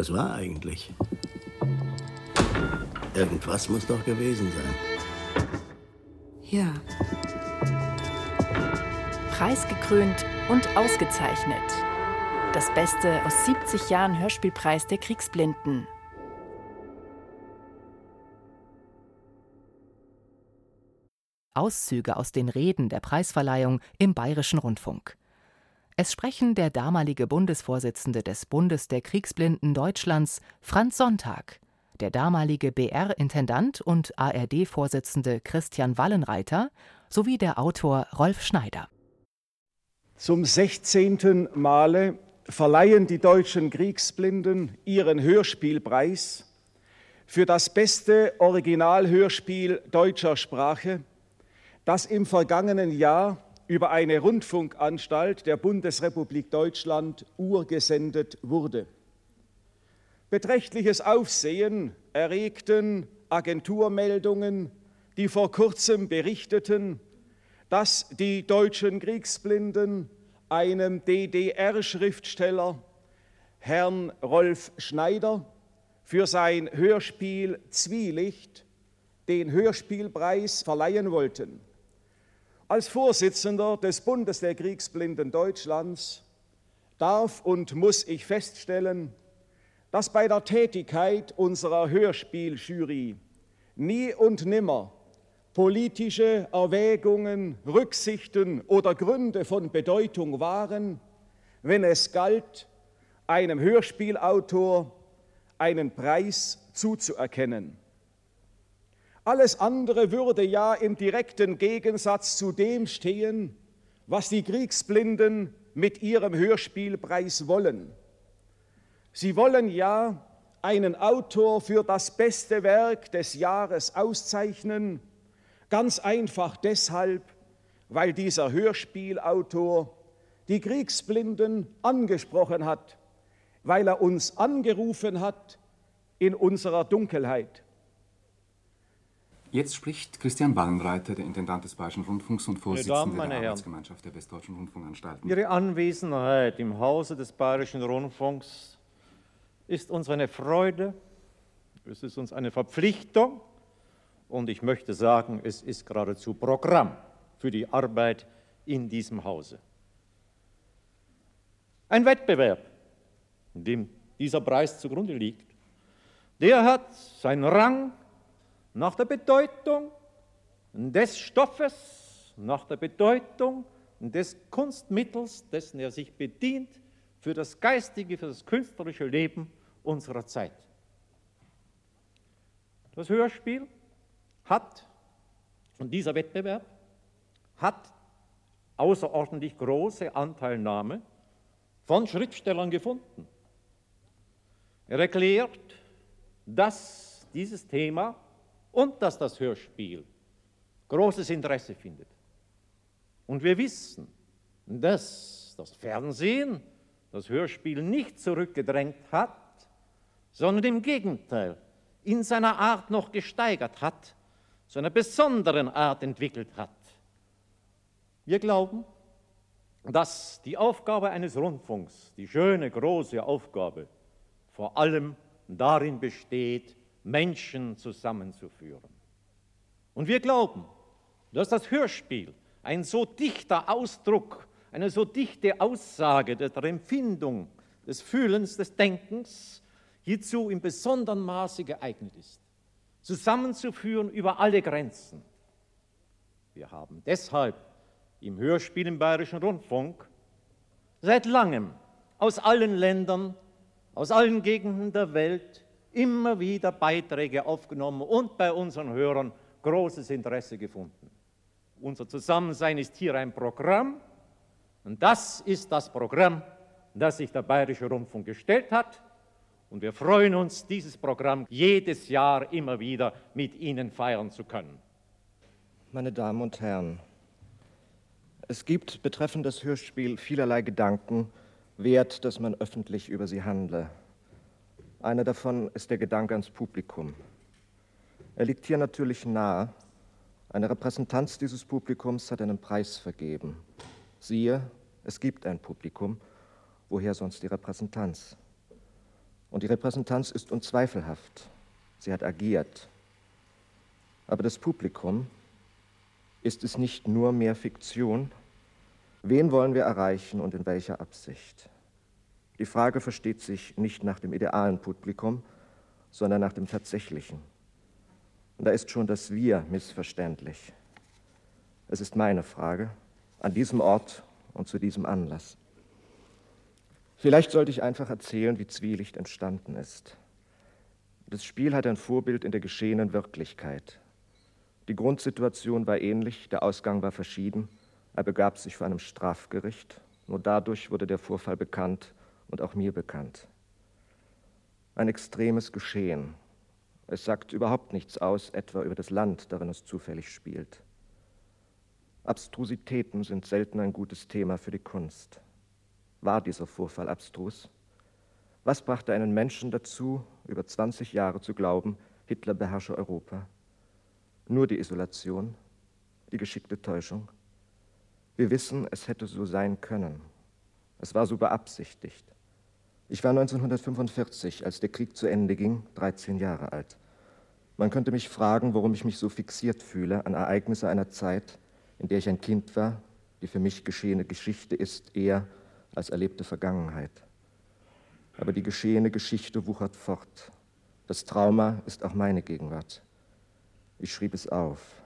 Was war eigentlich? Irgendwas muss doch gewesen sein. Ja. Preisgekrönt und ausgezeichnet. Das Beste aus 70 Jahren Hörspielpreis der Kriegsblinden. Auszüge aus den Reden der Preisverleihung im Bayerischen Rundfunk. Es sprechen der damalige Bundesvorsitzende des Bundes der Kriegsblinden Deutschlands, Franz Sonntag, der damalige BR-Intendant und ARD-Vorsitzende Christian Wallenreiter sowie der Autor Rolf Schneider. Zum 16. Male verleihen die deutschen Kriegsblinden ihren Hörspielpreis für das beste Originalhörspiel deutscher Sprache, das im vergangenen Jahr über eine Rundfunkanstalt der Bundesrepublik Deutschland urgesendet wurde. Beträchtliches Aufsehen erregten Agenturmeldungen, die vor kurzem berichteten, dass die deutschen Kriegsblinden einem DDR-Schriftsteller, Herrn Rolf Schneider, für sein Hörspiel Zwielicht den Hörspielpreis verleihen wollten. Als Vorsitzender des Bundes der Kriegsblinden Deutschlands darf und muss ich feststellen, dass bei der Tätigkeit unserer Hörspieljury nie und nimmer politische Erwägungen, Rücksichten oder Gründe von Bedeutung waren, wenn es galt, einem Hörspielautor einen Preis zuzuerkennen. Alles andere würde ja im direkten Gegensatz zu dem stehen, was die Kriegsblinden mit ihrem Hörspielpreis wollen. Sie wollen ja einen Autor für das beste Werk des Jahres auszeichnen, ganz einfach deshalb, weil dieser Hörspielautor die Kriegsblinden angesprochen hat, weil er uns angerufen hat in unserer Dunkelheit. Jetzt spricht Christian Wallenreiter, der Intendant des Bayerischen Rundfunks und Vorsitzender Damen, der. Arbeitsgemeinschaft der Westdeutschen Rundfunkanstalten. Ihre Anwesenheit im Hause des Bayerischen Rundfunks ist uns eine Freude, es ist uns eine Verpflichtung und ich möchte sagen, es ist geradezu Programm für die Arbeit in diesem Hause. Ein Wettbewerb, dem dieser Preis zugrunde liegt, der hat seinen Rang nach der Bedeutung des Stoffes, nach der Bedeutung des Kunstmittels, dessen er sich bedient für das geistige, für das künstlerische Leben unserer Zeit. Das Hörspiel hat, und dieser Wettbewerb hat außerordentlich große Anteilnahme von Schriftstellern gefunden. Er erklärt, dass dieses Thema und dass das Hörspiel großes Interesse findet. Und wir wissen, dass das Fernsehen das Hörspiel nicht zurückgedrängt hat, sondern im Gegenteil in seiner Art noch gesteigert hat, zu einer besonderen Art entwickelt hat. Wir glauben, dass die Aufgabe eines Rundfunks, die schöne große Aufgabe, vor allem darin besteht, Menschen zusammenzuführen. Und wir glauben, dass das Hörspiel ein so dichter Ausdruck, eine so dichte Aussage der Empfindung, des Fühlens, des Denkens hierzu in besonderem Maße geeignet ist, zusammenzuführen über alle Grenzen. Wir haben deshalb im Hörspiel im Bayerischen Rundfunk seit langem aus allen Ländern, aus allen Gegenden der Welt immer wieder Beiträge aufgenommen und bei unseren Hörern großes Interesse gefunden. Unser Zusammensein ist hier ein Programm und das ist das Programm, das sich der Bayerische Rundfunk gestellt hat. Und wir freuen uns, dieses Programm jedes Jahr immer wieder mit Ihnen feiern zu können. Meine Damen und Herren, es gibt betreffend das Hörspiel vielerlei Gedanken, wert, dass man öffentlich über sie handle. Einer davon ist der Gedanke ans Publikum. Er liegt hier natürlich nahe. Eine Repräsentanz dieses Publikums hat einen Preis vergeben. Siehe, es gibt ein Publikum. Woher sonst die Repräsentanz? Und die Repräsentanz ist unzweifelhaft. Sie hat agiert. Aber das Publikum, ist es nicht nur mehr Fiktion? Wen wollen wir erreichen und in welcher Absicht? Die Frage versteht sich nicht nach dem idealen Publikum, sondern nach dem tatsächlichen. Und da ist schon das Wir missverständlich. Es ist meine Frage, an diesem Ort und zu diesem Anlass. Vielleicht sollte ich einfach erzählen, wie Zwielicht entstanden ist. Das Spiel hat ein Vorbild in der geschehenen Wirklichkeit. Die Grundsituation war ähnlich, der Ausgang war verschieden. Er begab sich vor einem Strafgericht. Nur dadurch wurde der Vorfall bekannt und auch mir bekannt. Ein extremes Geschehen. Es sagt überhaupt nichts aus, etwa über das Land, darin es zufällig spielt. Abstrusitäten sind selten ein gutes Thema für die Kunst. War dieser Vorfall abstrus? Was brachte einen Menschen dazu, über 20 Jahre zu glauben, Hitler beherrsche Europa? Nur die Isolation, die geschickte Täuschung. Wir wissen, es hätte so sein können. Es war so beabsichtigt. Ich war 1945, als der Krieg zu Ende ging, 13 Jahre alt. Man könnte mich fragen, warum ich mich so fixiert fühle an Ereignisse einer Zeit, in der ich ein Kind war, die für mich geschehene Geschichte ist eher als erlebte Vergangenheit. Aber die geschehene Geschichte wuchert fort. Das Trauma ist auch meine Gegenwart. Ich schrieb es auf.